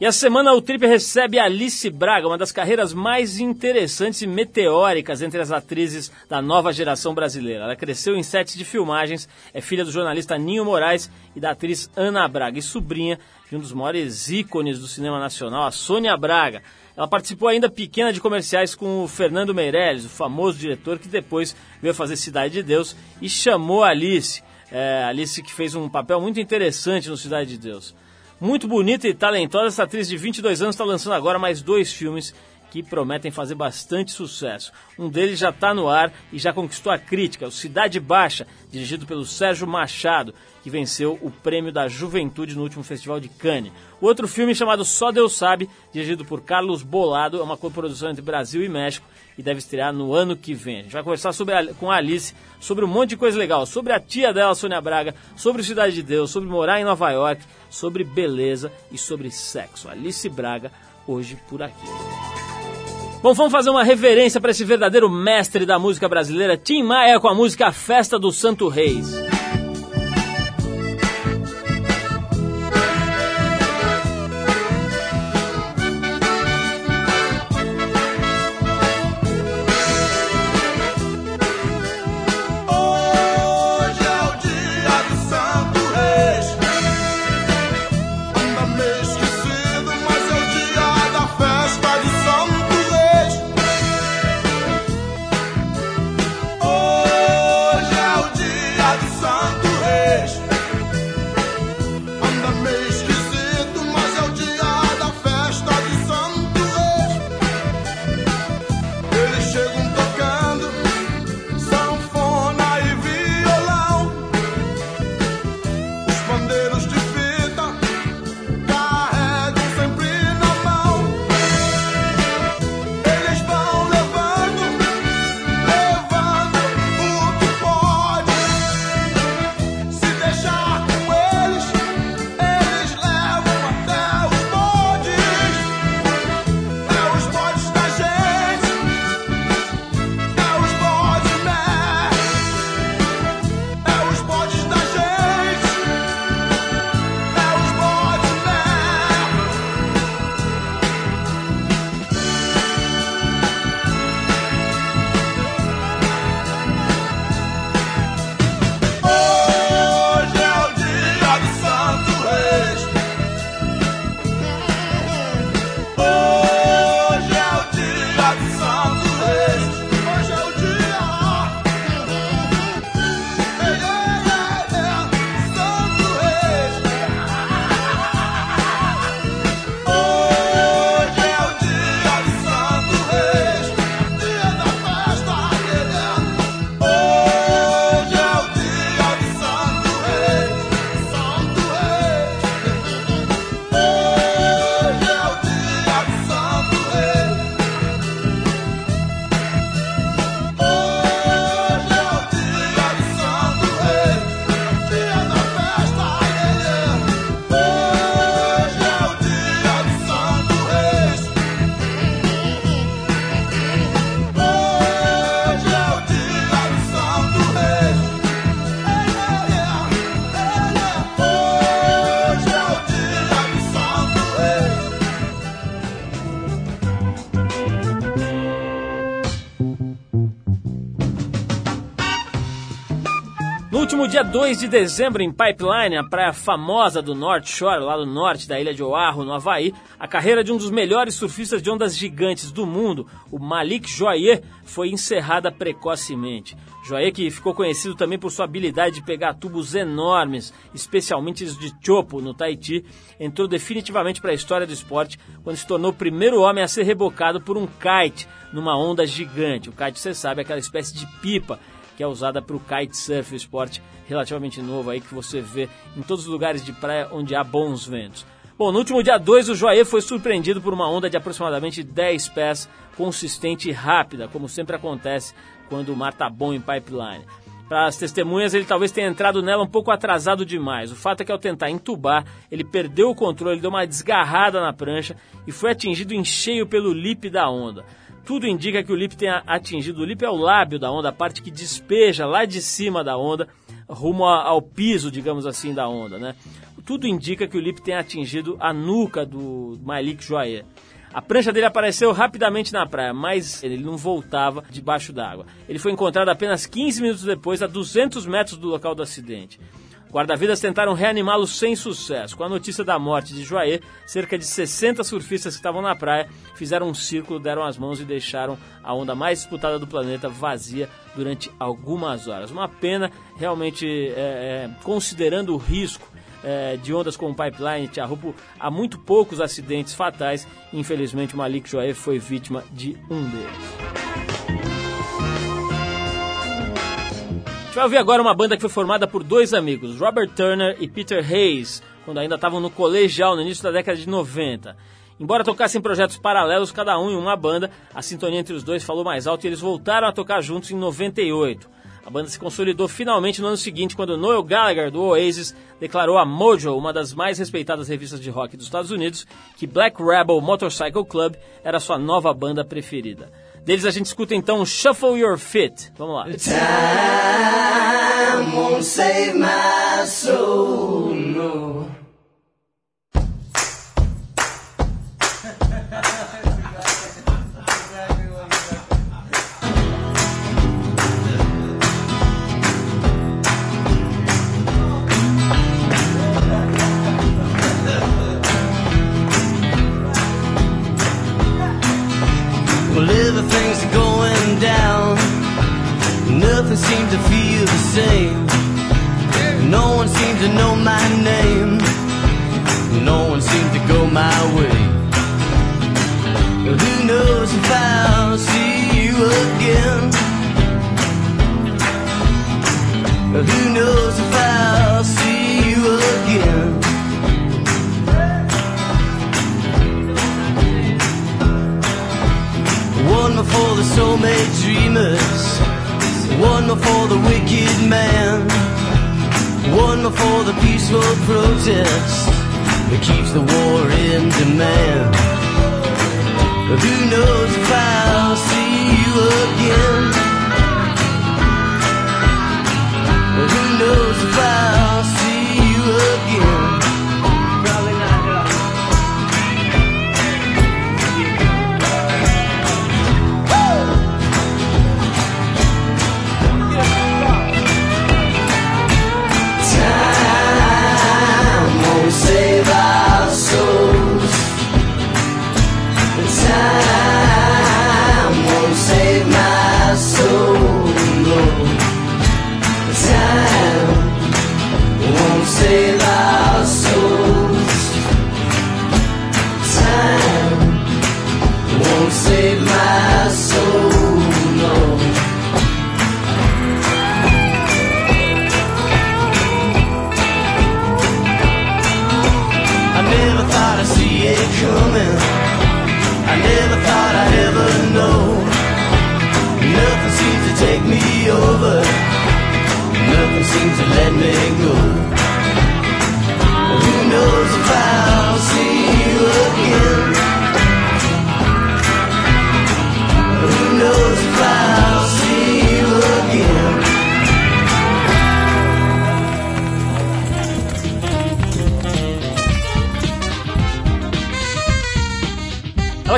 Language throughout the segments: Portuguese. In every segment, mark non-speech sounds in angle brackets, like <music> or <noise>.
E a semana o Trip recebe Alice Braga, uma das carreiras mais interessantes e meteóricas entre as atrizes da nova geração brasileira. Ela cresceu em sets de filmagens, é filha do jornalista Ninho Moraes e da atriz Ana Braga, e sobrinha de um dos maiores ícones do cinema nacional, a Sônia Braga. Ela participou ainda pequena de comerciais com o Fernando Meirelles, o famoso diretor que depois veio fazer Cidade de Deus e chamou Alice. É, Alice que fez um papel muito interessante no Cidade de Deus. Muito bonita e talentosa, essa atriz de 22 anos está lançando agora mais dois filmes que prometem fazer bastante sucesso. Um deles já está no ar e já conquistou a crítica, o Cidade Baixa, dirigido pelo Sérgio Machado, que venceu o prêmio da Juventude no último Festival de Cannes. O outro filme chamado Só Deus Sabe, dirigido por Carlos Bolado, é uma coprodução entre Brasil e México e deve estrear no ano que vem. A gente vai conversar a, com a Alice sobre um monte de coisa legal, sobre a tia dela, Sônia Braga, sobre Cidade de Deus, sobre morar em Nova York, sobre beleza e sobre sexo. Alice Braga, hoje por aqui. Bom, vamos fazer uma reverência para esse verdadeiro mestre da música brasileira, Tim Maia, com a música Festa do Santo Reis. Dia 2 de dezembro, em Pipeline, a praia famosa do North Shore, lá no norte da ilha de Oahu, no Havaí, a carreira de um dos melhores surfistas de ondas gigantes do mundo, o Malik Joyer, foi encerrada precocemente. Joyer, que ficou conhecido também por sua habilidade de pegar tubos enormes, especialmente os de chopo no Tahiti, entrou definitivamente para a história do esporte quando se tornou o primeiro homem a ser rebocado por um kite numa onda gigante. O kite, você sabe, é aquela espécie de pipa que é usada para o kitesurf, esporte relativamente novo aí que você vê em todos os lugares de praia onde há bons ventos. Bom, no último dia 2, o Joaê foi surpreendido por uma onda de aproximadamente 10 pés, consistente e rápida, como sempre acontece quando o mar está bom em pipeline. Para as testemunhas, ele talvez tenha entrado nela um pouco atrasado demais. O fato é que ao tentar entubar, ele perdeu o controle, deu uma desgarrada na prancha e foi atingido em cheio pelo lip da onda. Tudo indica que o lip tenha atingido. O lip é o lábio da onda, a parte que despeja lá de cima da onda, rumo ao piso, digamos assim, da onda, né? Tudo indica que o Lip tenha atingido a nuca do Malik Joyer. A prancha dele apareceu rapidamente na praia, mas ele não voltava debaixo d'água. Ele foi encontrado apenas 15 minutos depois, a 200 metros do local do acidente. Guarda-vidas tentaram reanimá-lo sem sucesso. Com a notícia da morte de Joaê, cerca de 60 surfistas que estavam na praia fizeram um círculo, deram as mãos e deixaram a onda mais disputada do planeta vazia durante algumas horas. Uma pena, realmente, é, é, considerando o risco é, de ondas como Pipeline Tiahupo, há muito poucos acidentes fatais. Infelizmente, Malik Joaê foi vítima de um deles. Vai ouvir agora uma banda que foi formada por dois amigos, Robert Turner e Peter Hayes, quando ainda estavam no colegial no início da década de 90. Embora tocassem projetos paralelos, cada um em uma banda, a sintonia entre os dois falou mais alto e eles voltaram a tocar juntos em 98. A banda se consolidou finalmente no ano seguinte, quando Noel Gallagher, do Oasis, declarou a Mojo, uma das mais respeitadas revistas de rock dos Estados Unidos, que Black Rebel Motorcycle Club era sua nova banda preferida. Deles a gente escuta então Shuffle Your Fit. Vamos lá. Time won't save my soul, no.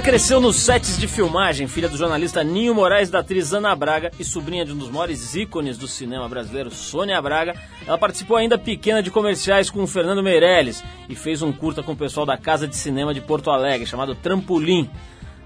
Ela cresceu nos sets de filmagem, filha do jornalista Ninho Moraes da atriz Ana Braga e sobrinha de um dos maiores ícones do cinema brasileiro, Sônia Braga. Ela participou ainda pequena de comerciais com o Fernando Meirelles e fez um curta com o pessoal da Casa de Cinema de Porto Alegre, chamado Trampolim.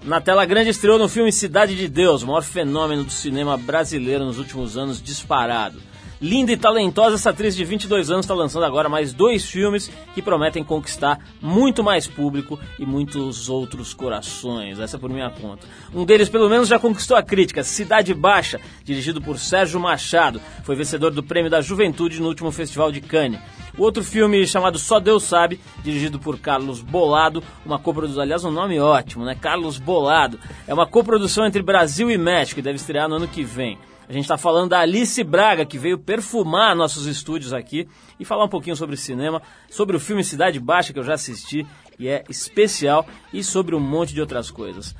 Na tela grande estreou no filme Cidade de Deus, o maior fenômeno do cinema brasileiro nos últimos anos disparado. Linda e talentosa, essa atriz de 22 anos está lançando agora mais dois filmes que prometem conquistar muito mais público e muitos outros corações. Essa é por minha conta. Um deles, pelo menos, já conquistou a crítica: Cidade Baixa, dirigido por Sérgio Machado. Foi vencedor do Prêmio da Juventude no último Festival de Cannes. O outro filme chamado Só Deus Sabe, dirigido por Carlos Bolado, uma coprodução, aliás, um nome ótimo, né? Carlos Bolado. É uma coprodução entre Brasil e México e deve estrear no ano que vem. A gente está falando da Alice Braga, que veio perfumar nossos estúdios aqui e falar um pouquinho sobre cinema, sobre o filme Cidade Baixa, que eu já assisti e é especial, e sobre um monte de outras coisas.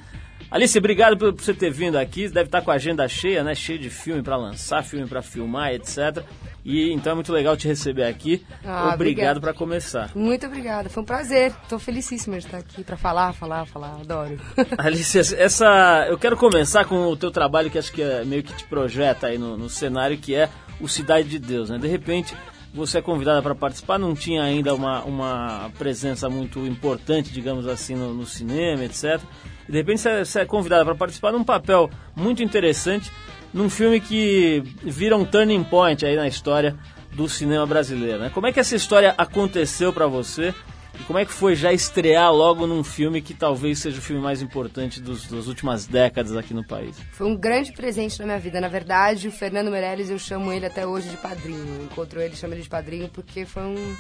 Alice, obrigado por, você ter vindo aqui. Deve estar com a agenda cheia, né? Cheia de filme para lançar, filme para filmar, etc. E então é muito legal te receber aqui. Ah, obrigado para começar. Muito obrigada, foi um prazer. Estou felicíssima de estar aqui para falar, falar, falar. Adoro. <laughs> Alice, essa eu quero começar com o teu trabalho que acho que é meio que te projeta aí no, no cenário, que é o Cidade de Deus, né? De repente você é convidada para participar, não tinha ainda uma, uma presença muito importante, digamos assim, no, no cinema, etc. E de repente você é convidada para participar num papel muito interessante, num filme que vira um turning point aí na história do cinema brasileiro. Né? Como é que essa história aconteceu para você? E como é que foi já estrear logo num filme que talvez seja o filme mais importante dos, das últimas décadas aqui no país? Foi um grande presente na minha vida. Na verdade, o Fernando Meirelles, eu chamo ele até hoje de padrinho. Encontro ele, chamo ele de padrinho porque foi um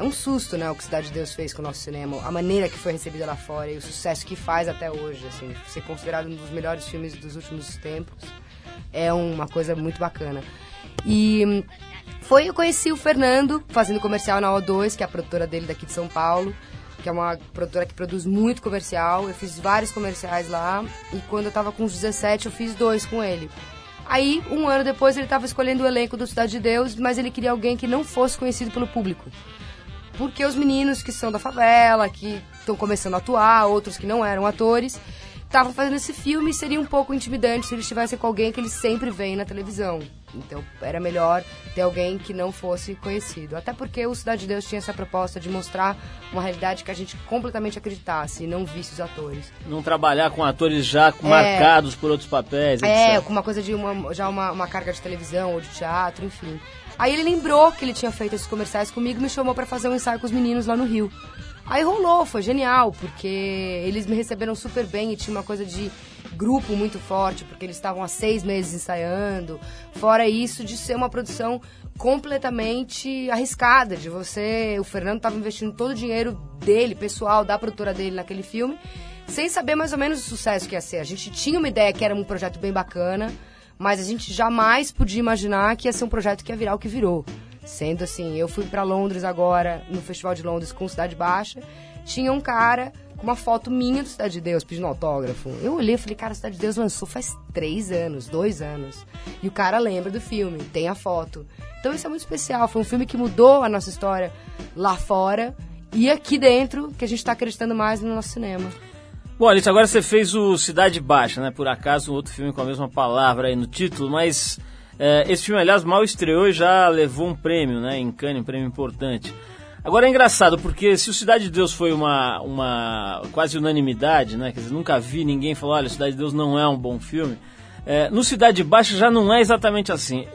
é um susto, né, o que Cidade de Deus fez com o nosso cinema, a maneira que foi recebida lá fora e o sucesso que faz até hoje, assim, ser considerado um dos melhores filmes dos últimos tempos é uma coisa muito bacana. E foi, eu conheci o Fernando fazendo comercial na O2, que é a produtora dele daqui de São Paulo, que é uma produtora que produz muito comercial. Eu fiz vários comerciais lá e quando eu tava com uns 17 eu fiz dois com ele. Aí, um ano depois, ele estava escolhendo o elenco do Cidade de Deus, mas ele queria alguém que não fosse conhecido pelo público porque os meninos que são da favela, que estão começando a atuar, outros que não eram atores, estavam fazendo esse filme e seria um pouco intimidante se eles estivessem com alguém que eles sempre veem na televisão. Então era melhor ter alguém que não fosse conhecido. Até porque o Cidade de Deus tinha essa proposta de mostrar uma realidade que a gente completamente acreditasse e não visse os atores. Não trabalhar com atores já é, marcados por outros papéis, É, com uma coisa de uma, já uma, uma carga de televisão ou de teatro, enfim. Aí ele lembrou que ele tinha feito esses comerciais comigo e me chamou para fazer um ensaio com os meninos lá no Rio. Aí rolou, foi genial, porque eles me receberam super bem e tinha uma coisa de grupo muito forte, porque eles estavam há seis meses ensaiando. Fora isso, de ser uma produção completamente arriscada, de você. O Fernando estava investindo todo o dinheiro dele, pessoal, da produtora dele naquele filme, sem saber mais ou menos o sucesso que ia ser. A gente tinha uma ideia que era um projeto bem bacana mas a gente jamais podia imaginar que ia ser um projeto que ia virar o que virou. Sendo assim, eu fui para Londres agora, no Festival de Londres com Cidade Baixa, tinha um cara com uma foto minha do Cidade de Deus pedindo autógrafo. Eu olhei e falei, cara, Cidade de Deus lançou faz três anos, dois anos. E o cara lembra do filme, tem a foto. Então isso é muito especial, foi um filme que mudou a nossa história lá fora e aqui dentro, que a gente está acreditando mais no nosso cinema. Bom, Alice, agora você fez o Cidade Baixa, né? Por acaso, um outro filme com a mesma palavra aí no título, mas é, esse filme, aliás, mal estreou e já levou um prêmio, né? Em Cannes, um prêmio importante. Agora é engraçado, porque se o Cidade de Deus foi uma, uma quase unanimidade, né? Quer dizer, nunca vi ninguém falar, olha, Cidade de Deus não é um bom filme. É, no Cidade Baixa já não é exatamente assim.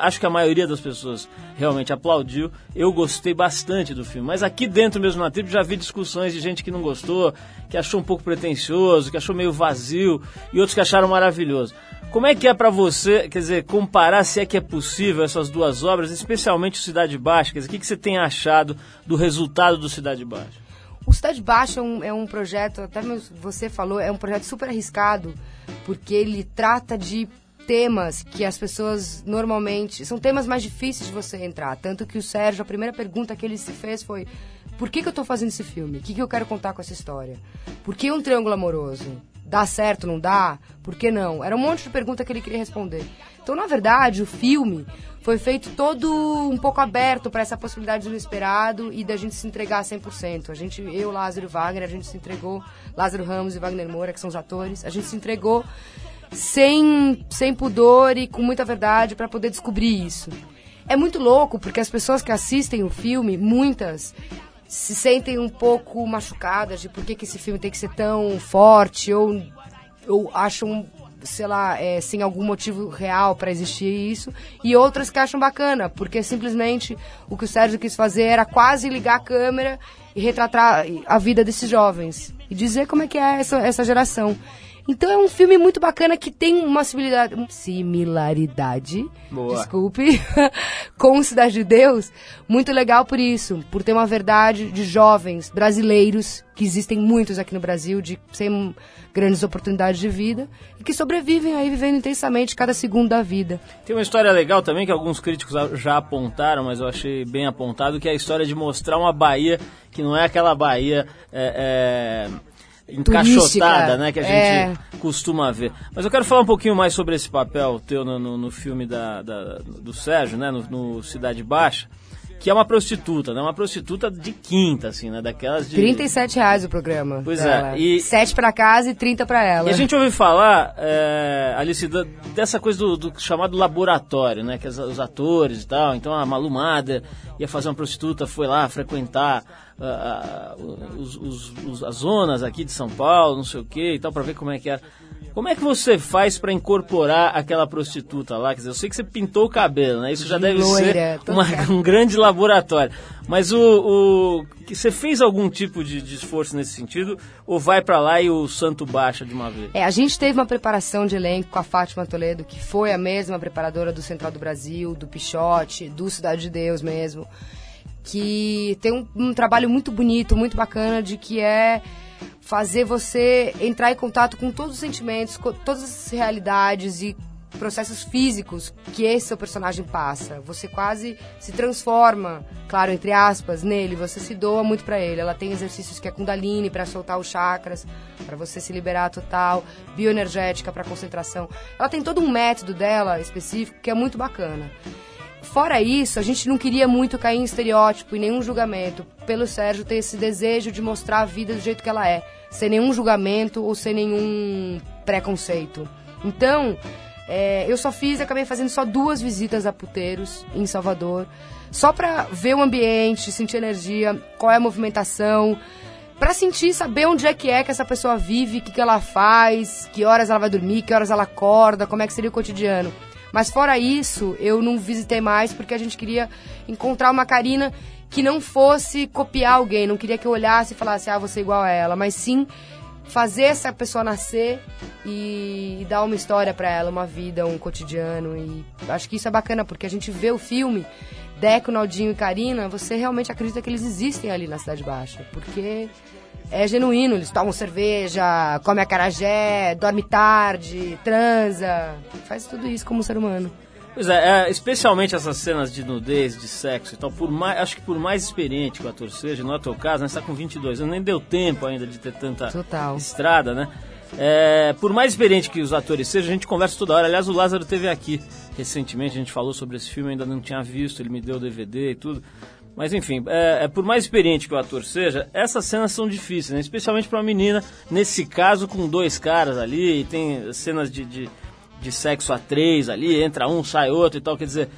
Acho que a maioria das pessoas realmente aplaudiu. Eu gostei bastante do filme. Mas aqui dentro mesmo na tribo já vi discussões de gente que não gostou, que achou um pouco pretencioso, que achou meio vazio e outros que acharam maravilhoso. Como é que é para você, quer dizer, comparar se é que é possível essas duas obras, especialmente o Cidade Baixa? Quer dizer, o que, que você tem achado do resultado do Cidade Baixa? O Cidade Baixa é um, é um projeto, até você falou, é um projeto super arriscado, porque ele trata de temas que as pessoas normalmente. São temas mais difíceis de você entrar. Tanto que o Sérgio, a primeira pergunta que ele se fez foi: por que, que eu estou fazendo esse filme? O que, que eu quero contar com essa história? Por que um triângulo amoroso? Dá certo, não dá? Por que não? Era um monte de pergunta que ele queria responder. Então, na verdade, o filme foi feito todo um pouco aberto para essa possibilidade do inesperado e da gente se entregar 100%. A gente, eu, Lázaro Wagner, a gente se entregou, Lázaro Ramos e Wagner Moura, que são os atores, a gente se entregou sem, sem pudor e com muita verdade para poder descobrir isso. É muito louco porque as pessoas que assistem o filme, muitas se sentem um pouco machucadas de por que, que esse filme tem que ser tão forte ou, ou acham sei lá, é, sem algum motivo real para existir isso, e outras que acham bacana, porque simplesmente o que o Sérgio quis fazer era quase ligar a câmera e retratar a vida desses jovens e dizer como é que é essa, essa geração. Então é um filme muito bacana que tem uma similaridade, Boa. desculpe, <laughs> com Cidade de Deus, muito legal por isso, por ter uma verdade de jovens brasileiros, que existem muitos aqui no Brasil, de sem grandes oportunidades de vida, e que sobrevivem aí vivendo intensamente cada segundo da vida. Tem uma história legal também que alguns críticos já apontaram, mas eu achei bem apontado, que é a história de mostrar uma Bahia que não é aquela Bahia... É, é encaixotada, né? Que a gente é. costuma ver. Mas eu quero falar um pouquinho mais sobre esse papel teu no, no, no filme da, da, do Sérgio, né? No, no Cidade Baixa que é uma prostituta, né? Uma prostituta de quinta, assim, né? Daquelas de... 37 reais o programa. Pois é. E... 7 pra casa e 30 pra ela. E a gente ouviu falar, é, Alice, dessa coisa do, do, chamado laboratório, né? Que os, atores e tal. Então a Malumada ia fazer uma prostituta, foi lá frequentar uh, uh, os, os, os, as zonas aqui de São Paulo, não sei o que e tal, pra ver como é que era. Como é que você faz para incorporar aquela prostituta lá? Quer dizer, eu sei que você pintou o cabelo, né? Isso já deve Loira, ser uma, <laughs> um grande laboratório. Mas o, o você fez algum tipo de, de, esforço nesse sentido ou vai para lá e o santo baixa de uma vez? É, a gente teve uma preparação de elenco com a Fátima Toledo, que foi a mesma preparadora do Central do Brasil, do Pichote, do Cidade de Deus mesmo, que tem um, um trabalho muito bonito, muito bacana de que é fazer você entrar em contato com todos os sentimentos, com todas as realidades e processos físicos que esse seu personagem passa. Você quase se transforma, claro, entre aspas, nele, você se doa muito para ele. Ela tem exercícios que é Kundalini para soltar os chakras, para você se liberar total, bioenergética para concentração. Ela tem todo um método dela específico que é muito bacana. Fora isso, a gente não queria muito cair em estereótipo e nenhum julgamento, pelo Sérgio ter esse desejo de mostrar a vida do jeito que ela é, sem nenhum julgamento ou sem nenhum preconceito. Então, é, eu só fiz, acabei fazendo só duas visitas a puteiros em Salvador, só pra ver o ambiente, sentir energia, qual é a movimentação, pra sentir, saber onde é que é que essa pessoa vive, o que, que ela faz, que horas ela vai dormir, que horas ela acorda, como é que seria o cotidiano. Mas fora isso, eu não visitei mais porque a gente queria encontrar uma Karina que não fosse copiar alguém, não queria que eu olhasse e falasse, ah, você é igual a ela, mas sim fazer essa pessoa nascer e, e dar uma história para ela, uma vida, um cotidiano. E acho que isso é bacana porque a gente vê o filme Deco, Naldinho e Karina, você realmente acredita que eles existem ali na Cidade Baixa, porque é genuíno, eles tomam cerveja, comem acarajé, dorme tarde, transa, faz tudo isso como ser humano. Pois é, é, especialmente essas cenas de nudez, de sexo e tal, por mais, acho que por mais experiente que o ator seja, não é teu caso, né, você está com 22 anos, nem deu tempo ainda de ter tanta Total. estrada, né? É, por mais experiente que os atores sejam, a gente conversa toda hora. Aliás, o Lázaro teve aqui recentemente, a gente falou sobre esse filme, ainda não tinha visto, ele me deu o DVD e tudo. Mas enfim, é, é, por mais experiente que o ator seja, essas cenas são difíceis, né? especialmente para uma menina, nesse caso com dois caras ali, e tem cenas de, de, de, sexo a três ali, entra um, sai outro e tal, quer dizer,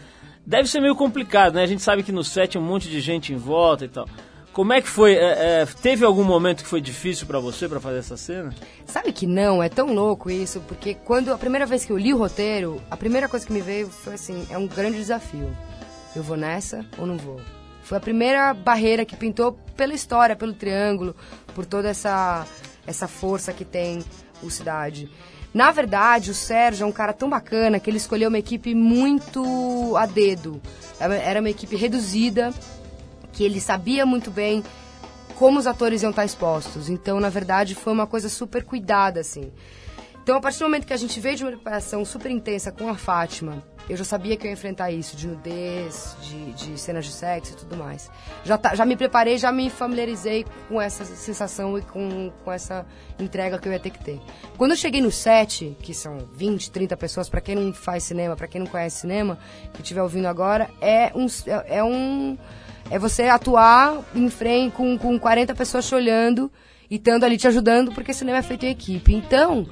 deve ser meio complicado, né? A gente sabe que no set um monte de gente em volta e tal. Como é que foi? É, é, teve algum momento que foi difícil para você para fazer essa cena? Sabe que não, é tão louco isso, porque quando a primeira vez que eu li o roteiro, a primeira coisa que me veio foi assim, é um grande desafio. Eu vou nessa ou não vou? Foi a primeira barreira que pintou pela história, pelo triângulo, por toda essa, essa força que tem o Cidade. Na verdade, o Sérgio é um cara tão bacana que ele escolheu uma equipe muito a dedo. Era uma equipe reduzida, que ele sabia muito bem como os atores iam estar expostos. Então, na verdade, foi uma coisa super cuidada, assim. Então, a partir do momento que a gente veio de uma preparação super intensa com a Fátima, eu já sabia que eu ia enfrentar isso, de nudez, de, de cenas de sexo e tudo mais. Já, tá, já me preparei, já me familiarizei com essa sensação e com, com essa entrega que eu ia ter que ter. Quando eu cheguei no set, que são 20, 30 pessoas, para quem não faz cinema, para quem não conhece cinema, que estiver ouvindo agora, é um, é, é um é você atuar em frente com, com 40 pessoas te olhando e estando ali te ajudando, porque cinema é feito em equipe. Então,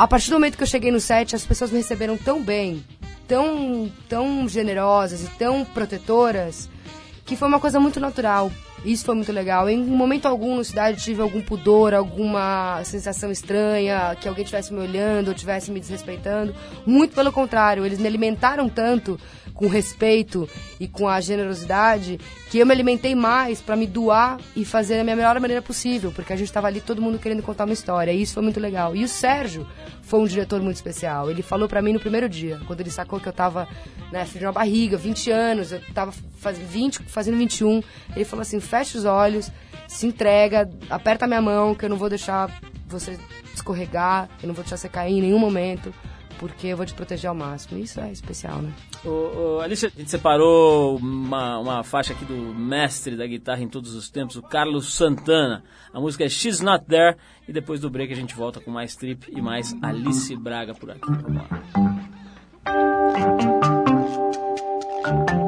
a partir do momento que eu cheguei no set, as pessoas me receberam tão bem, tão, tão generosas e tão protetoras, que foi uma coisa muito natural. Isso foi muito legal. Em momento algum na cidade tive algum pudor, alguma sensação estranha, que alguém estivesse me olhando ou estivesse me desrespeitando. Muito pelo contrário, eles me alimentaram tanto com respeito e com a generosidade, que eu me alimentei mais para me doar e fazer da minha melhor maneira possível, porque a gente estava ali todo mundo querendo contar uma história, e isso foi muito legal. E o Sérgio foi um diretor muito especial. Ele falou para mim no primeiro dia, quando ele sacou que eu tava, né, filho na barriga, 20 anos, eu tava faz, 20, fazendo 21. Ele falou assim: fecha os olhos, se entrega, aperta minha mão, que eu não vou deixar você escorregar, eu não vou deixar você cair em nenhum momento porque eu vou te proteger ao máximo. Isso é especial, né? Ô, ô, Alice, a gente separou uma, uma faixa aqui do mestre da guitarra em todos os tempos, o Carlos Santana. A música é She's Not There. E depois do break a gente volta com mais trip e mais Alice Braga por aqui. Vamos lá.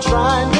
trying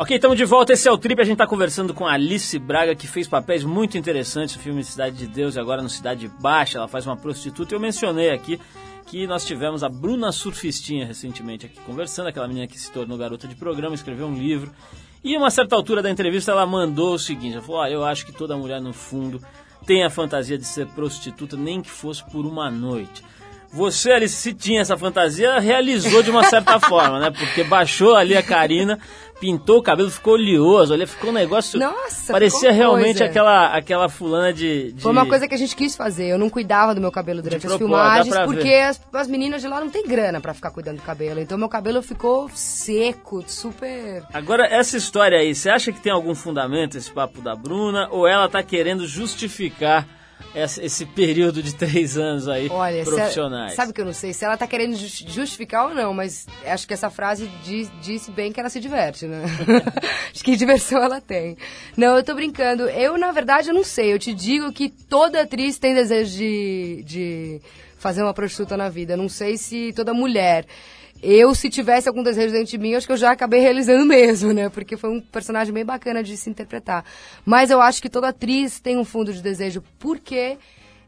Ok, estamos de volta. Esse é o Trip. A gente está conversando com Alice Braga, que fez papéis muito interessantes no filme Cidade de Deus e agora no Cidade Baixa. Ela faz uma prostituta. Eu mencionei aqui que nós tivemos a Bruna Surfistinha recentemente aqui conversando, aquela menina que se tornou garota de programa, escreveu um livro. E uma certa altura da entrevista ela mandou o seguinte: ela falou, ah, eu acho que toda mulher no fundo tem a fantasia de ser prostituta, nem que fosse por uma noite. Você, Alice, se tinha essa fantasia, realizou de uma certa <laughs> forma, né? Porque baixou ali a Karina, pintou o cabelo, ficou oleoso, olha, ficou um negócio. Nossa, Parecia realmente coisa. aquela, aquela fulana de, de, Foi uma coisa que a gente quis fazer. Eu não cuidava do meu cabelo durante as filmagens, porque as, as, meninas de lá não tem grana para ficar cuidando do cabelo. Então meu cabelo ficou seco, super. Agora, essa história aí, você acha que tem algum fundamento esse papo da Bruna? Ou ela tá querendo justificar esse período de três anos aí Olha, profissionais. sabe que eu não sei se ela está querendo justificar ou não, mas acho que essa frase diz, disse bem que ela se diverte, né? <laughs> acho que diversão ela tem. Não, eu tô brincando. Eu, na verdade, eu não sei. Eu te digo que toda atriz tem desejo de, de fazer uma prostituta na vida. Não sei se toda mulher. Eu, se tivesse algum desejo dentro de mim, acho que eu já acabei realizando mesmo, né? Porque foi um personagem bem bacana de se interpretar. Mas eu acho que toda atriz tem um fundo de desejo, porque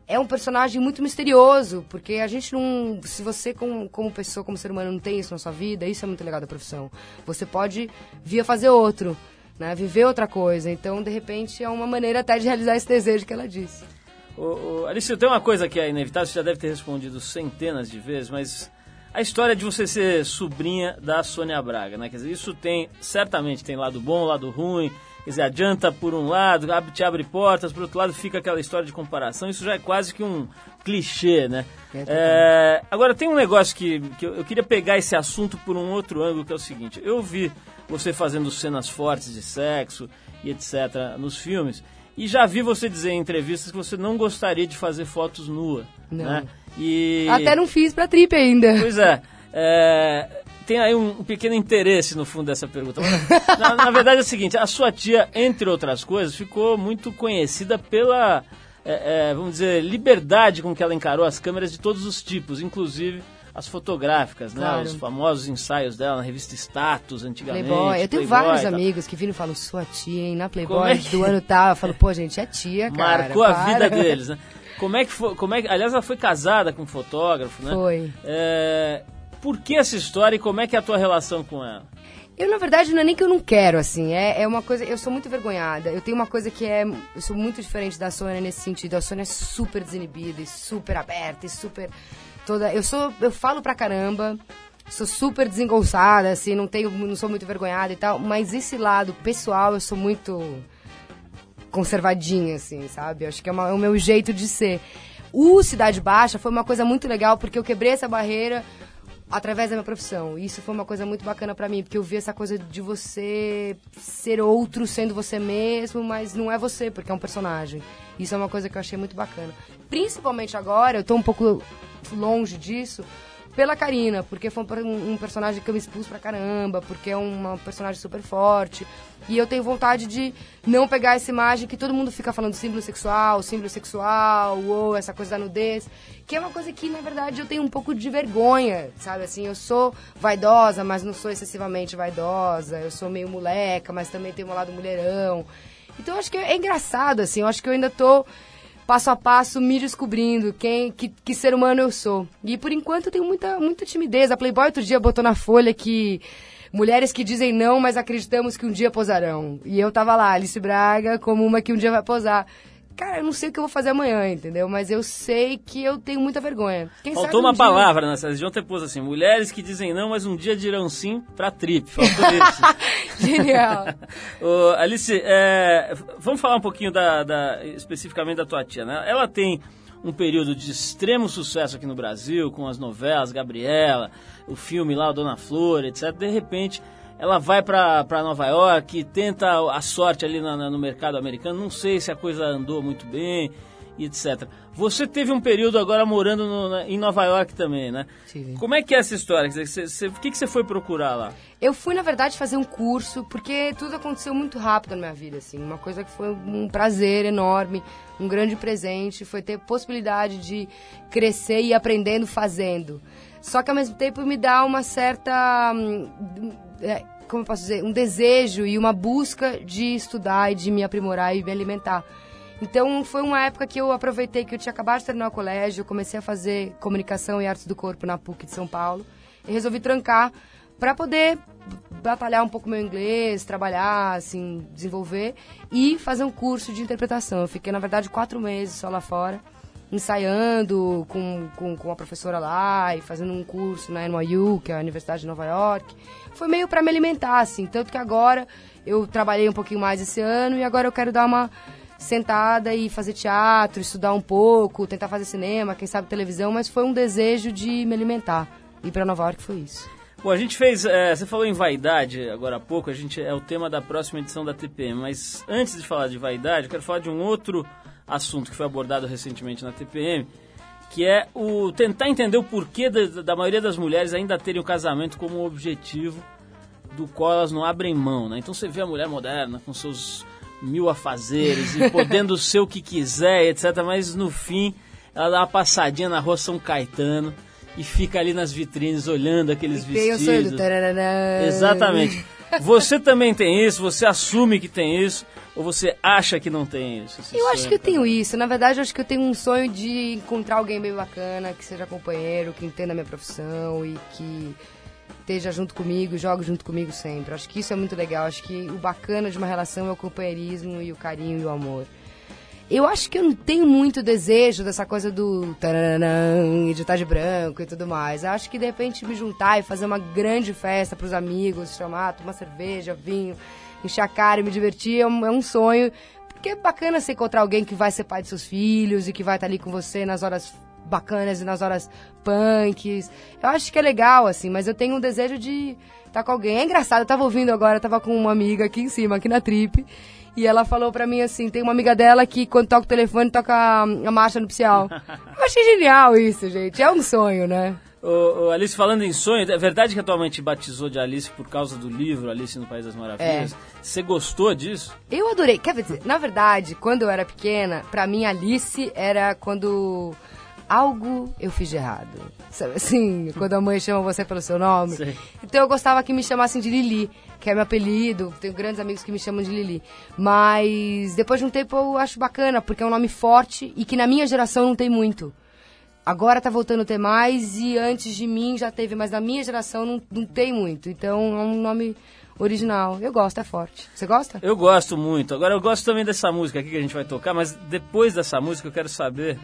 é um personagem muito misterioso, porque a gente não. Se você, como, como pessoa, como ser humano, não tem isso na sua vida, isso é muito legal da profissão. Você pode vir a fazer outro, né? Viver outra coisa. Então, de repente, é uma maneira até de realizar esse desejo que ela disse. Ô, ô, Alice, tem uma coisa que é inevitável, você já deve ter respondido centenas de vezes, mas a história de você ser sobrinha da Sônia Braga, né? Quer dizer, isso tem, certamente tem lado bom, lado ruim, quer dizer, adianta por um lado, te abre portas, por outro lado fica aquela história de comparação, isso já é quase que um clichê, né? É, é, agora, tem um negócio que, que eu, eu, queria pegar esse assunto por um outro ângulo, que é o seguinte, eu vi você fazendo cenas fortes de sexo e etc. nos filmes, e já vi você dizer em entrevistas que você não gostaria de fazer fotos nua, não. né? E... Até não fiz pra trip ainda. Pois é. é tem aí um, um, pequeno interesse no fundo dessa pergunta. <laughs> na, na, verdade é o seguinte, a sua tia, entre outras coisas, ficou muito conhecida pela, é, é, vamos dizer, liberdade com que ela encarou as câmeras de todos os tipos, inclusive as fotográficas, né? Os famosos ensaios dela na revista Status, antigamente. Playboy. Eu tenho Playboy, vários amigos que viram e falam, sua tia, hein? Na Playboy é que... do ano <laughs> tal. Eu falo, pô, gente, é tia, cara. Marcou para. a vida <laughs> deles, né? Como é que foi? Como é que, aliás, ela foi casada com um fotógrafo, né? Foi. É, por que essa história e como é que é a tua relação com ela? Eu, na verdade, não é nem que eu não quero, assim. É, é uma coisa. Eu sou muito vergonhada. Eu tenho uma coisa que é. Eu sou muito diferente da Sônia nesse sentido. A Sônia é super desinibida e super aberta e super. Toda. Eu sou. Eu falo pra caramba. Sou super desengonçada, assim, não tenho, não sou muito vergonhada e tal, mas esse lado pessoal eu sou muito conservadinha, assim, sabe? Acho que é, uma, é o meu jeito de ser. O Cidade Baixa foi uma coisa muito legal, porque eu quebrei essa barreira através da minha profissão. Isso foi uma coisa muito bacana para mim, porque eu vi essa coisa de você ser outro sendo você mesmo, mas não é você, porque é um personagem. Isso é uma coisa que eu achei muito bacana. Principalmente agora, eu tô um pouco longe disso, pela Karina, porque foi um, um, personagem que eu me expus pra caramba, porque é uma personagem super forte. E eu tenho vontade de não pegar essa imagem que todo mundo fica falando símbolo sexual, símbolo sexual, ou essa coisa da nudez, que é uma coisa que, na verdade, eu tenho um pouco de vergonha, sabe? Assim, eu sou vaidosa, mas não sou excessivamente vaidosa, eu sou meio moleca, mas também tenho um lado mulherão. Então, eu acho que é engraçado, assim, eu acho que eu ainda tô passo a passo me descobrindo quem que, que ser humano eu sou. E por enquanto eu tenho muita, muita timidez. A Playboy outro dia botou na folha que mulheres que dizem não, mas acreditamos que um dia posarão. E eu tava lá, Alice Braga, como uma que um dia vai posar. Cara, eu não sei o que eu vou fazer amanhã, entendeu? Mas eu sei que eu tenho muita vergonha. Quem Faltou uma um palavra nessa região, ter posto assim, mulheres que dizem não, mas um dia dirão sim pra trip. Faltou isso. <laughs> Genial. <laughs> Ô, Alice, é, vamos falar um pouquinho da, da, especificamente da tua tia, né? Ela tem um período de extremo sucesso aqui no Brasil, com as novelas Gabriela, o filme lá, Dona Flor, etc. De repente ela vai para Nova York, tenta a sorte ali na, na, no mercado americano, não sei se a coisa andou muito bem e etc. Você teve um período agora morando no, na, em Nova York também, né? Sim. Como é que é essa história? o que, que você foi procurar lá? Eu fui, na verdade, fazer um curso, porque tudo aconteceu muito rápido na minha vida, assim. Uma coisa que foi um prazer enorme, um grande presente, foi ter possibilidade de crescer e aprendendo fazendo. Só que, ao mesmo tempo, me dá uma certa... Hum, é, como eu posso dizer, um desejo e uma busca de estudar e de me aprimorar e me alimentar. Então foi uma época que eu aproveitei que eu tinha acabado de terminar o colégio, comecei a fazer comunicação e artes do corpo na PUC de São Paulo e resolvi trancar para poder batalhar um pouco meu inglês, trabalhar, assim, desenvolver e fazer um curso de interpretação. Eu fiquei, na verdade, quatro meses só lá fora, ensaiando com, com, com a professora lá e fazendo um curso na NYU, que é a Universidade de Nova York foi meio para me alimentar, assim. Tanto que agora eu trabalhei um pouquinho mais esse ano e agora eu quero dar uma sentada e fazer teatro, estudar um pouco, tentar fazer cinema, quem sabe televisão, mas foi um desejo de me alimentar. E para Nova York foi isso. Bom, a gente fez. É, você falou em vaidade agora há pouco, a gente é o tema da próxima edição da TPM, mas antes de falar de vaidade, eu quero falar de um outro assunto que foi abordado recentemente na TPM, que é o tentar entender o porquê da, da maioria das mulheres ainda terem o casamento como um objetivo do qual elas não abrem mão, né? Então você vê a mulher moderna com seus mil afazeres e <laughs> podendo ser o que quiser, etc. Mas no fim ela dá uma passadinha na rua São Caetano e fica ali nas vitrines olhando aqueles e vestidos. Tem o sonho do Exatamente. Você também tem isso? Você assume que tem isso? Ou você acha que não tem isso? Eu acho que eu tenho isso. Na verdade, eu acho que eu tenho um sonho de encontrar alguém bem bacana, que seja companheiro, que entenda a minha profissão e que esteja junto comigo, jogue junto comigo sempre. Acho que isso é muito legal. Acho que o bacana de uma relação é o companheirismo e o carinho e o amor. Eu acho que eu não tenho muito desejo dessa coisa do e de estar de branco e tudo mais. Eu acho que de repente me juntar e fazer uma grande festa para os amigos, chamar, tomar cerveja, vinho encher a cara e me divertir é um, é um sonho. Porque é bacana você encontrar alguém que vai ser pai de seus filhos e que vai estar ali com você nas horas bacanas e nas horas punks. Eu acho que é legal, assim, mas eu tenho um desejo de estar com alguém. É engraçado, eu tava ouvindo agora, eu tava com uma amiga aqui em cima, aqui na trip. E ela falou pra mim assim, tem uma amiga dela que quando toca o telefone, toca a, a marcha nupcial. <laughs> eu achei genial isso, gente. É um sonho, né? Ô, ô, Alice, falando em sonho, é verdade que atualmente batizou de Alice por causa do livro Alice no País das Maravilhas? É. Você gostou disso? Eu adorei. Quer dizer, na verdade, quando eu era pequena, pra mim Alice era quando algo eu fiz de errado. Sabe assim, quando a mãe chama você pelo seu nome. Então eu gostava que me chamassem de Lili, que é meu apelido. Tenho grandes amigos que me chamam de Lili. Mas depois de um tempo eu acho bacana, porque é um nome forte e que na minha geração não tem muito. Agora tá voltando a ter mais e antes de mim já teve, mas na minha geração não, não tem muito. Então é um nome original. Eu gosto, é forte. Você gosta? Eu gosto muito. Agora eu gosto também dessa música aqui que a gente vai tocar, mas depois dessa música eu quero saber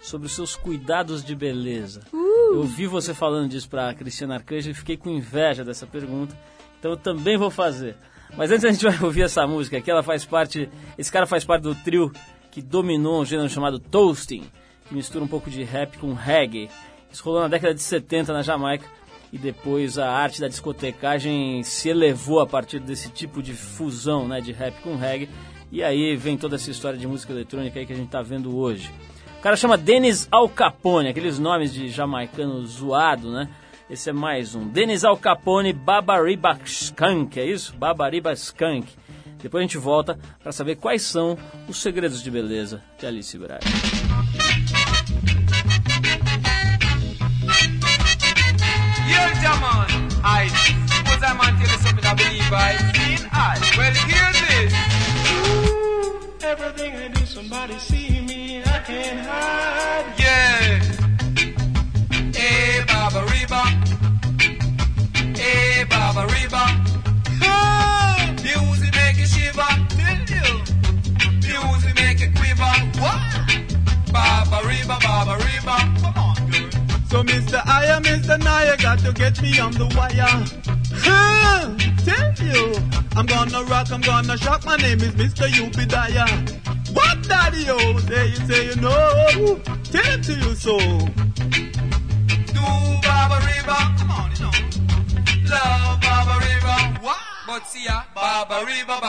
sobre os seus cuidados de beleza. Uh! Eu vi você falando disso pra Cristina Arcanjo e fiquei com inveja dessa pergunta. Então eu também vou fazer. Mas antes a gente vai <laughs> ouvir essa música aqui, ela faz parte. Esse cara faz parte do trio que dominou um gênero chamado toasting que mistura um pouco de rap com reggae. Isso rolou na década de 70 na Jamaica e depois a arte da discotecagem se elevou a partir desse tipo de fusão né, de rap com reggae. E aí vem toda essa história de música eletrônica aí que a gente está vendo hoje. O cara chama Dennis Al Capone, aqueles nomes de jamaicano zoado, né? Esse é mais um. Dennis Al Capone Babariba Skunk, é isso? Babariba Skunk. Depois a gente volta para saber quais são os segredos de beleza de Alice Braga. Everything I do, somebody see me, I can't hide. Yeah. Hey, Baba Reba. Oh, music make you shiver. Music make you quiver. What? Baba Reba, Baba Reba. Come on, girl. So, Mr. I am Mr. Naya, got to get me on the wire. Tell you, I'm gonna rock, I'm gonna shock. My name is Mr. Ubidaya. What, daddy? Oh, say you say you know. Tell it to you so. But see ya, Baba Riva.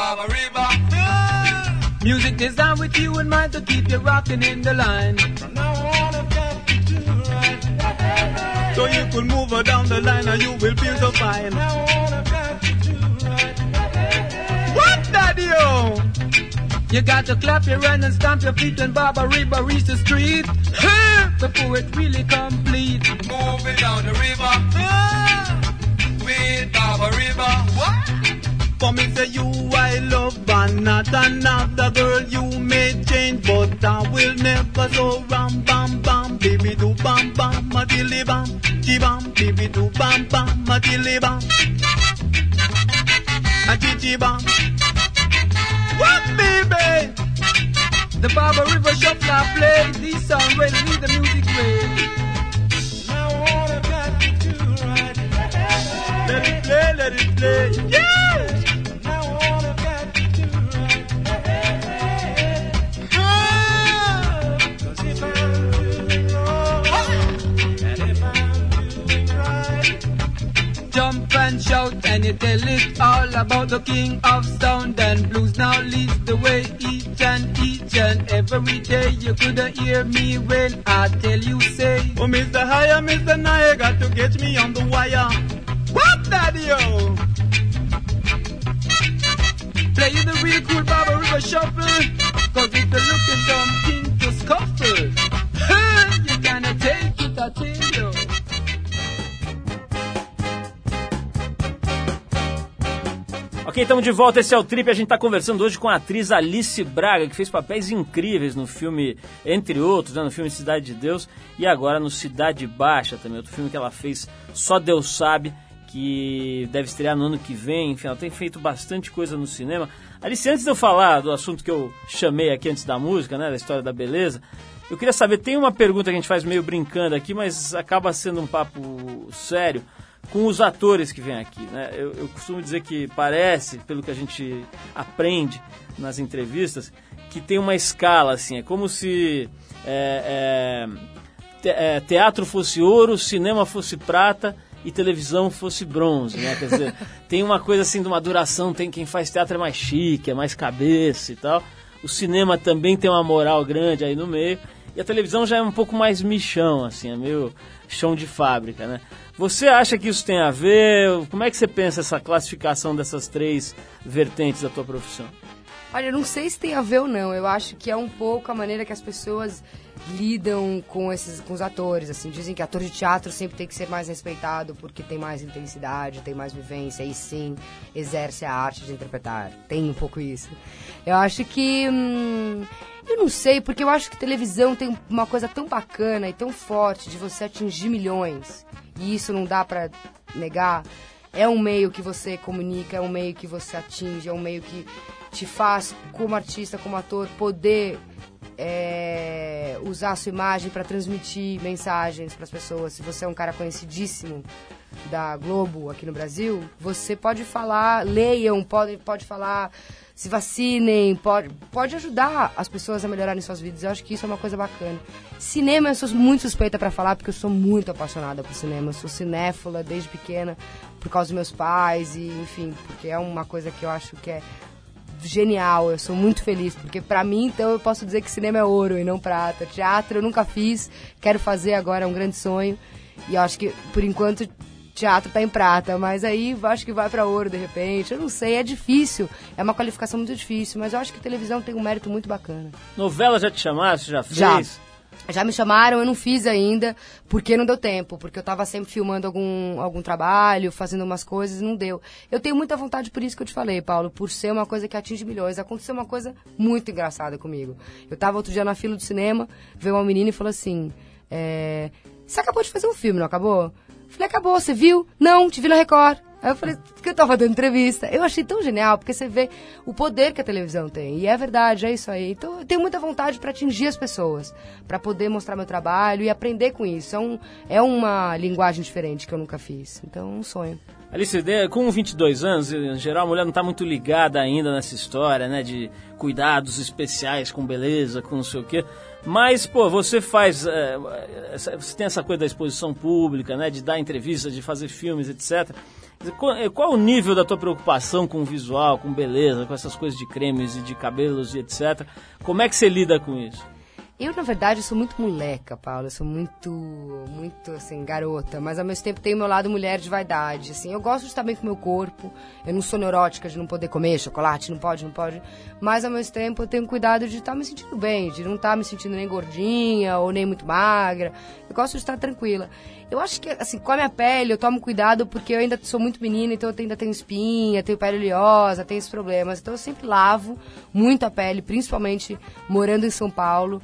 Music designed with you in mind to keep you rocking in the line. From now on, I've got to do right. So you could move her down the line and you will feel so fine. What, daddy? -o? You got to clap your hands and stamp your feet when Baba Reba reach the street. Before it really complete. Moving down the river. With Baba Reba. What? For me say you I love and not another girl you may change But I will never so ram bam bam. Baby do bam bam a dilly bam. Chi bam baby do bam bam a dilly bam. A chi bam. What baby? The Baba River Shuffler play. This song need the music play Now all I got to do right Let it play, let it play. Yeah and shout and you tell it all about the king of sound and blues. Now leads the way each and each and every day. You could hear me when I tell you say, Oh, Mr. Higher, Mr. Naya, got to get me on the wire. What, Daddy-O? Play the real cool Baba River Shuffle, estamos de volta, esse é o Trip. A gente está conversando hoje com a atriz Alice Braga, que fez papéis incríveis no filme, entre outros, né, no filme Cidade de Deus e agora no Cidade Baixa também, outro filme que ela fez, Só Deus Sabe, que deve estrear no ano que vem. Enfim, ela tem feito bastante coisa no cinema. Alice, antes de eu falar do assunto que eu chamei aqui antes da música, né, da história da beleza, eu queria saber, tem uma pergunta que a gente faz meio brincando aqui, mas acaba sendo um papo sério com os atores que vêm aqui. Né? Eu, eu, costumo dizer que parece, pelo que a gente aprende nas entrevistas, que tem uma escala, assim, é como se é, é, é, teatro fosse ouro, cinema fosse prata e televisão fosse bronze, né? Quer dizer, <laughs> tem uma coisa assim de uma duração, tem quem faz teatro é mais chique, é mais cabeça e tal. O cinema também tem uma moral grande aí no meio. E a televisão já é um pouco mais michão, assim, é meio chão de fábrica, né? Você acha que isso tem a ver? Como é que você pensa essa classificação dessas três vertentes da tua profissão? Olha, eu não sei se tem a ver ou não. Eu acho que é um pouco a maneira que as pessoas lidam com esses com os atores assim dizem que ator de teatro sempre tem que ser mais respeitado porque tem mais intensidade tem mais vivência e sim exerce a arte de interpretar tem um pouco isso eu acho que hum, eu não sei porque eu acho que televisão tem uma coisa tão bacana e tão forte de você atingir milhões e isso não dá para negar é um meio que você comunica é um meio que você atinge é um meio que te faz como artista como ator poder é, usar a sua imagem para transmitir mensagens para as pessoas. Se você é um cara conhecidíssimo da Globo aqui no Brasil, você pode falar, leiam, pode, pode falar, se vacinem, pode, pode ajudar as pessoas a melhorarem suas vidas. Eu acho que isso é uma coisa bacana. Cinema eu sou muito suspeita para falar porque eu sou muito apaixonada por cinema. Eu sou cinéfila desde pequena por causa dos meus pais e enfim, porque é uma coisa que eu acho que é genial, eu sou muito feliz, porque para mim, então, eu posso dizer que cinema é ouro e não prata. Teatro eu nunca fiz, quero fazer agora, é um grande sonho. E eu acho que, por enquanto, teatro tá em prata, mas aí acho que vai para ouro de repente. Eu não sei, é difícil, é uma qualificação muito difícil, mas eu acho que televisão tem um mérito muito bacana. Novela já te chamaram? Você já fez? Já. Já me chamaram, eu não fiz ainda, porque não deu tempo, porque eu estava sempre filmando algum, algum trabalho, fazendo umas coisas e não deu. Eu tenho muita vontade por isso que eu te falei, Paulo, por ser uma coisa que atinge milhões. Aconteceu uma coisa muito engraçada comigo. Eu estava outro dia na fila do cinema, veio uma menina e falou assim: é, Você acabou de fazer um filme, não acabou? Falei, acabou, você viu? Não, te vi na Record. Aí eu falei, que eu tava dando entrevista. Eu achei tão genial, porque você vê o poder que a televisão tem. E é verdade, é isso aí. Então eu tenho muita vontade para atingir as pessoas, para poder mostrar meu trabalho e aprender com isso. É, um, é uma linguagem diferente que eu nunca fiz. Então é um sonho. Alice, com 22 anos, em geral, a mulher não está muito ligada ainda nessa história, né? De cuidados especiais com beleza, com não sei o quê. Mas, pô, você faz. É, você tem essa coisa da exposição pública, né? De dar entrevistas, de fazer filmes, etc. Eh, qual o nível da tua preocupação com o visual, com beleza, com essas coisas de cremes e de cabelos e etc? Como é que você lida com isso? Eu, na verdade, sou muito moleca, Paula. Eu sou muito, muito, assim, garota. Mas, ao mesmo tempo, tenho meu lado mulher de vaidade. Assim, eu gosto de estar bem com o meu corpo. Eu não sou neurótica de não poder comer chocolate, não pode, não pode. Mas, ao mesmo tempo, eu tenho cuidado de estar me sentindo bem. De não estar me sentindo nem gordinha ou nem muito magra. Eu gosto de estar tranquila. Eu acho que, assim, com a minha pele, eu tomo cuidado porque eu ainda sou muito menina, então eu ainda tenho espinha, tenho pele oleosa, tenho esses problemas. Então eu sempre lavo muito a pele, principalmente morando em São Paulo.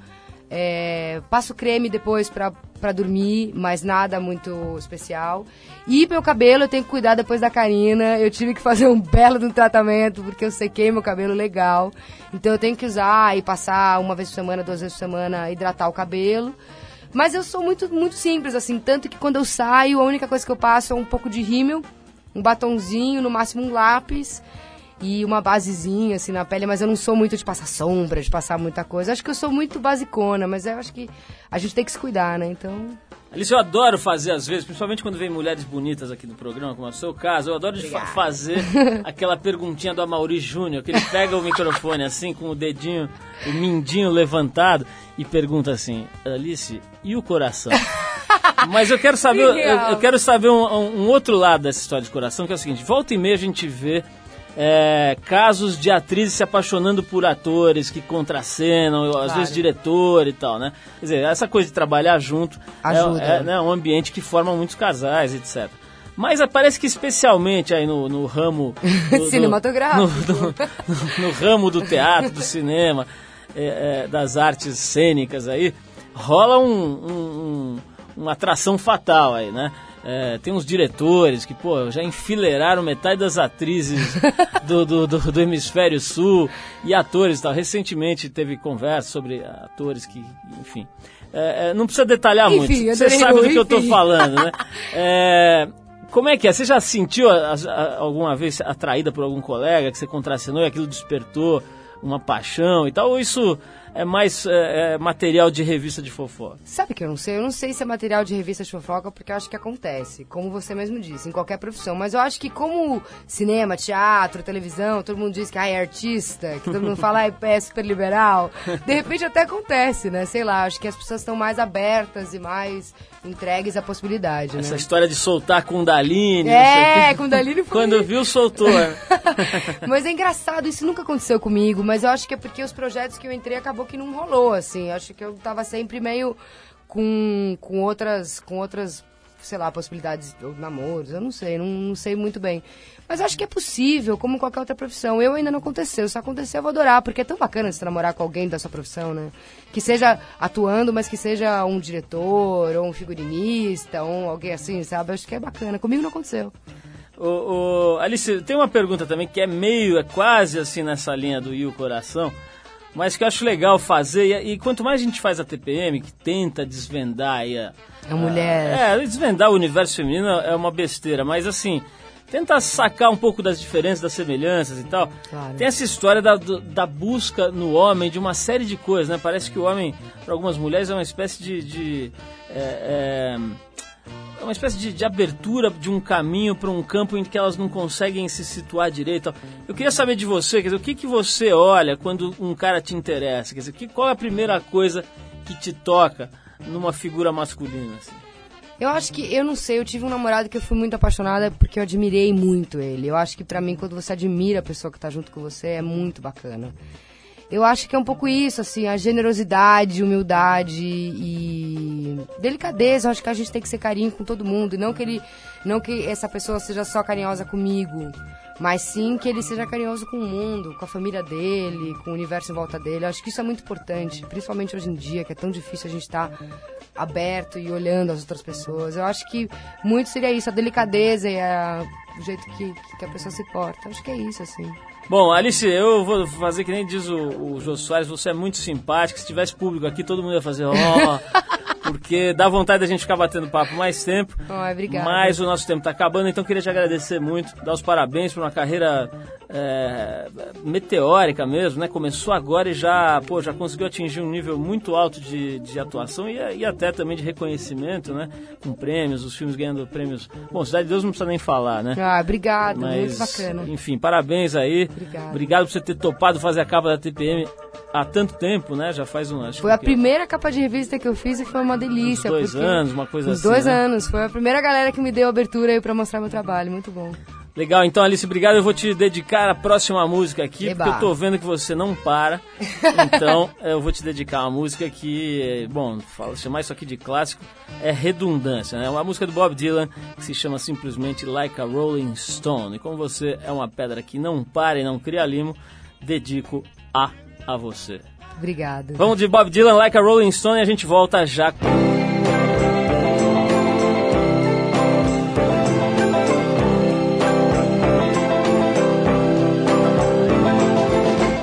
É, passo creme depois pra dormir, mas nada muito especial. E meu cabelo eu tenho que cuidar depois da Karina. Eu tive que fazer um belo um tratamento porque eu sequei meu cabelo legal. Então eu tenho que usar e passar uma vez por semana, duas vezes por semana, hidratar o cabelo. Mas eu sou muito, muito simples, assim. Tanto que quando eu saio, a única coisa que eu passo é um pouco de rímel, um batonzinho, no máximo um lápis e uma basezinha assim na pele, mas eu não sou muito de passar sombra, de passar muita coisa. Acho que eu sou muito basicona, mas eu acho que a gente tem que se cuidar, né? Então. Alice, eu adoro fazer às vezes, principalmente quando vem mulheres bonitas aqui no programa, como é o seu caso, eu adoro de fa fazer <laughs> aquela perguntinha do Amaury Júnior, que ele pega o microfone assim, com o dedinho, o mindinho levantado, e pergunta assim, Alice, e o coração? <laughs> Mas eu quero saber, eu, eu, quero saber um, um, outro lado dessa história de coração, que é o seguinte, volta e meia a gente vê é, casos de atrizes se apaixonando por atores que contracenam, claro. às vezes diretor e tal, né? Quer dizer, essa coisa de trabalhar junto Ajuda. é, é né, um ambiente que forma muitos casais, etc. Mas parece que especialmente aí no, no ramo <laughs> do, cinematográfico, no, no, no, ramo do teatro, do cinema, é, é, das artes cênicas aí, rola um, um, um, uma atração fatal aí, né? É, tem uns diretores que, pô, já enfileiraram metade das atrizes <laughs> do, do, do, do hemisfério sul e atores e tal. Recentemente teve conversa sobre atores que, enfim. É, é, não precisa detalhar enfim, muito. Você sabe do que eu estou falando, né? <laughs> É, como é que é? Você já sentiu a, a, alguma vez atraída por algum colega que você contracenou e aquilo despertou uma paixão e tal? Ou isso é mais é, é, material de revista de fofoca? Sabe que eu não sei? Eu não sei se é material de revista de fofoca, porque eu acho que acontece, como você mesmo disse, em qualquer profissão. Mas eu acho que como cinema, teatro, televisão, todo mundo diz que ah, é artista, que todo mundo fala ah, é super liberal, <laughs> de repente até acontece, né? Sei lá, acho que as pessoas estão mais abertas e mais entregues à possibilidade, Essa né? história de soltar Kundalini. É, Kundalini foi... Quando viu, soltou. <laughs> mas é engraçado, isso nunca aconteceu comigo, mas eu acho que é porque os projetos que eu entrei acabou que não rolou, assim. Acho que eu tava sempre meio com, com outras com outras sei lá, possibilidades de namoros, eu não sei, não, não, sei muito bem. Mas acho que é possível, como qualquer outra profissão. Eu ainda não aconteceu, se acontecer eu vou adorar, porque é tão bacana se namorar com alguém da sua profissão, né? Que seja atuando, mas que seja um diretor, ou um figurinista, ou alguém assim, sabe? Acho que é bacana. Comigo não aconteceu. O, o, Alice, tem uma pergunta também que é meio, é quase assim nessa linha do E Coração, mas que eu acho legal fazer. E, e, quanto mais a gente faz a TPM, que tenta desvendar aí a, a mulher. É, desvendar o universo feminino é uma besteira, mas assim, tenta sacar um pouco das diferenças, das semelhanças e tal. Claro. Tem essa história da, da busca no homem de uma série de coisas, né? Parece que o homem, para algumas mulheres, é uma espécie de. de é, é uma espécie de, de, abertura de um caminho para um campo em que elas não conseguem se situar direito. Eu queria saber de você, quer dizer, o que, que você olha quando um cara te interessa? Quer dizer, que, qual é a primeira coisa que te toca numa figura masculina? Assim? Eu acho que, eu não sei, eu tive um namorado que eu fui muito apaixonada porque eu admirei muito ele. Eu acho que para mim, quando você admira a pessoa que tá junto com você, é muito bacana. Eu acho que é um pouco isso, assim, a generosidade, humildade e delicadeza. Eu acho que a gente tem que ser carinho com todo mundo. E não que ele, não que essa pessoa seja só carinhosa comigo, mas sim que ele seja carinhoso com o mundo, com a família dele, com o universo em volta dele. Eu acho que isso é muito importante, principalmente hoje em dia, que é tão difícil a gente estar tá aberto e olhando as outras pessoas. Eu acho que muito seria isso, a delicadeza e a, o jeito que, que a pessoa se porta. Eu acho que é isso, assim. Bom, Alice, eu vou fazer que nem diz o, o Jô Soares, você é muito simpática. Se tivesse público aqui, todo mundo ia fazer oh, porque dá vontade da gente ficar batendo papo mais tempo. Oh. Mas o nosso tempo está acabando, então queria te agradecer muito, dar os parabéns por uma carreira é, meteórica mesmo, né? Começou agora e já, pô, já conseguiu atingir um nível muito alto de, de atuação e, e até também de reconhecimento, né? Com prêmios, os filmes ganhando prêmios. Bom, Cidade de Deus não precisa nem falar, né? Ah, obrigado, Mas, muito bacana. Enfim, parabéns aí. Obrigado. Obrigado por você ter topado fazer a capa da TPM há tanto tempo, né? Já faz um Foi a primeira capa de revista que eu fiz e foi uma delícia. Uns dois anos, uma coisa uns assim. dois né? anos. Foi a primeira galera que me deu abertura aí pra mostrar meu trabalho. Muito bom. Legal, então Alice, obrigado. Eu vou te dedicar a próxima música aqui, Eba. porque eu tô vendo que você não para. Então, <laughs> eu vou te dedicar uma música que, bom, chamar isso aqui de clássico é redundância, né? Uma música do Bob Dylan que se chama simplesmente Like a Rolling Stone. E como você é uma pedra que não para e não cria limo, dedico a a você. Obrigada. Vamos de Bob Dylan, Like a Rolling Stone e a gente volta já.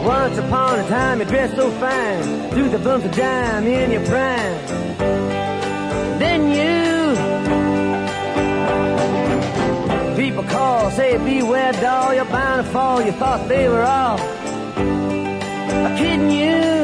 Once upon a time you dressed so fine Through the bumps of dime in your prime Then you People call, say beware doll You're bound to fall, you thought they were all Kidding you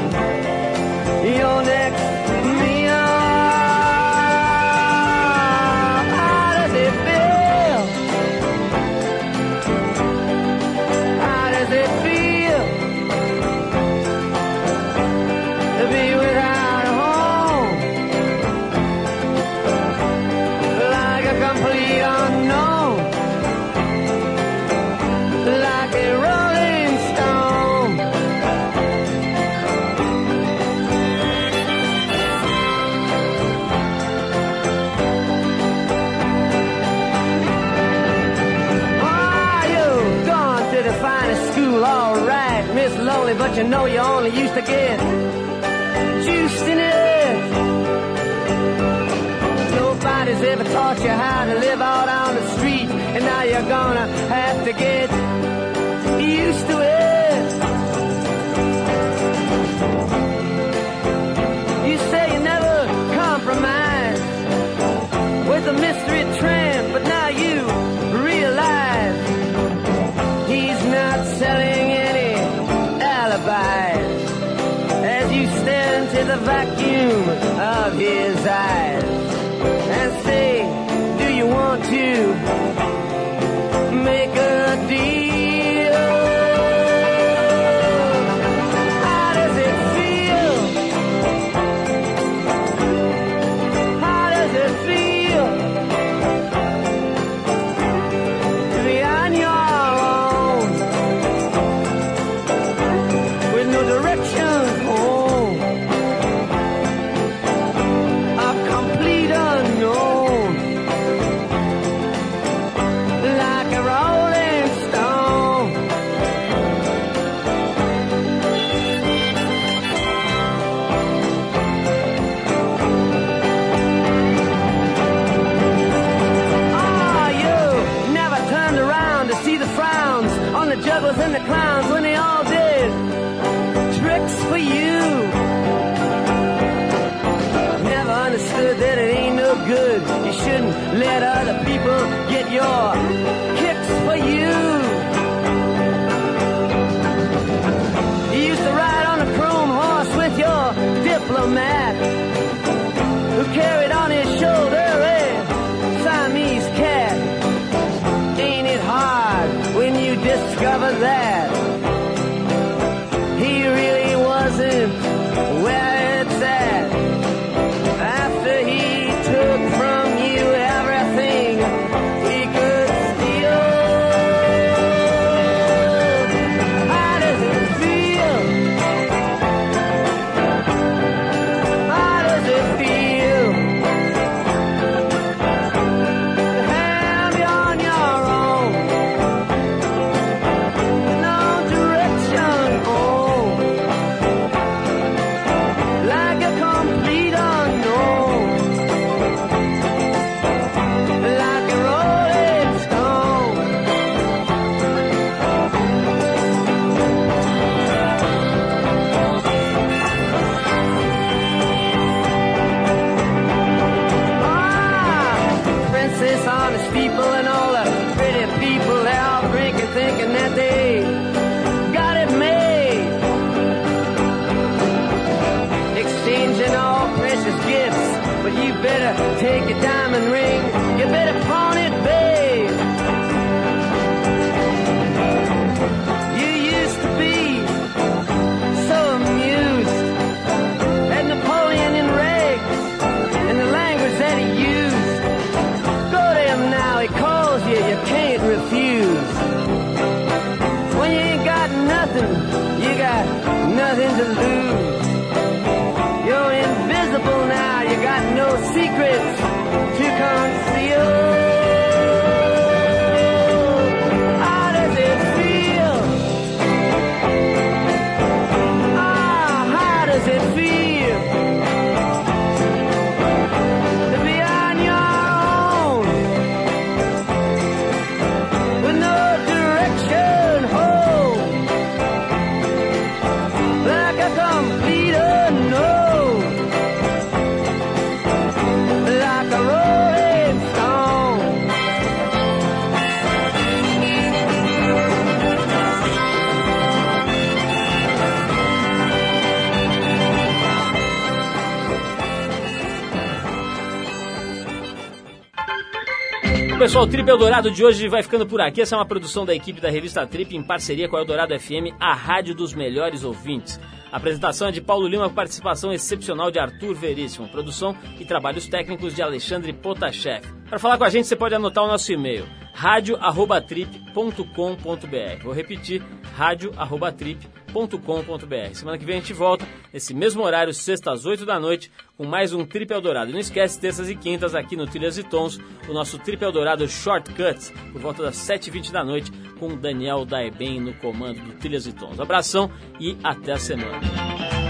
again, juiced in it. Nobody's ever taught you how to live out on the street, and now you're gonna have to get of his eyes and say, Do you want to Discover that to lose. Pessoal, o Trip Eldorado de hoje vai ficando por aqui. Essa é uma produção da equipe da revista Trip em parceria com a Eldorado FM, a rádio dos melhores ouvintes. A apresentação é de Paulo Lima com participação excepcional de Arthur Veríssimo, produção e trabalhos técnicos de Alexandre Potashev. Para falar com a gente, você pode anotar o nosso e-mail, radio@trip.com.br. Vou repetir, radio@trip.com.br. Semana que vem a gente volta, nesse mesmo horário, sexta às 8 da noite, com mais um Trip Eldorado. E não esquece, terças e quintas, aqui no Trilhas e Tons, o nosso Trip Eldorado Shortcuts, por volta das 7h20 da noite, com o Daniel Daeben no comando do Trilhas e Tons. Abração e até a semana.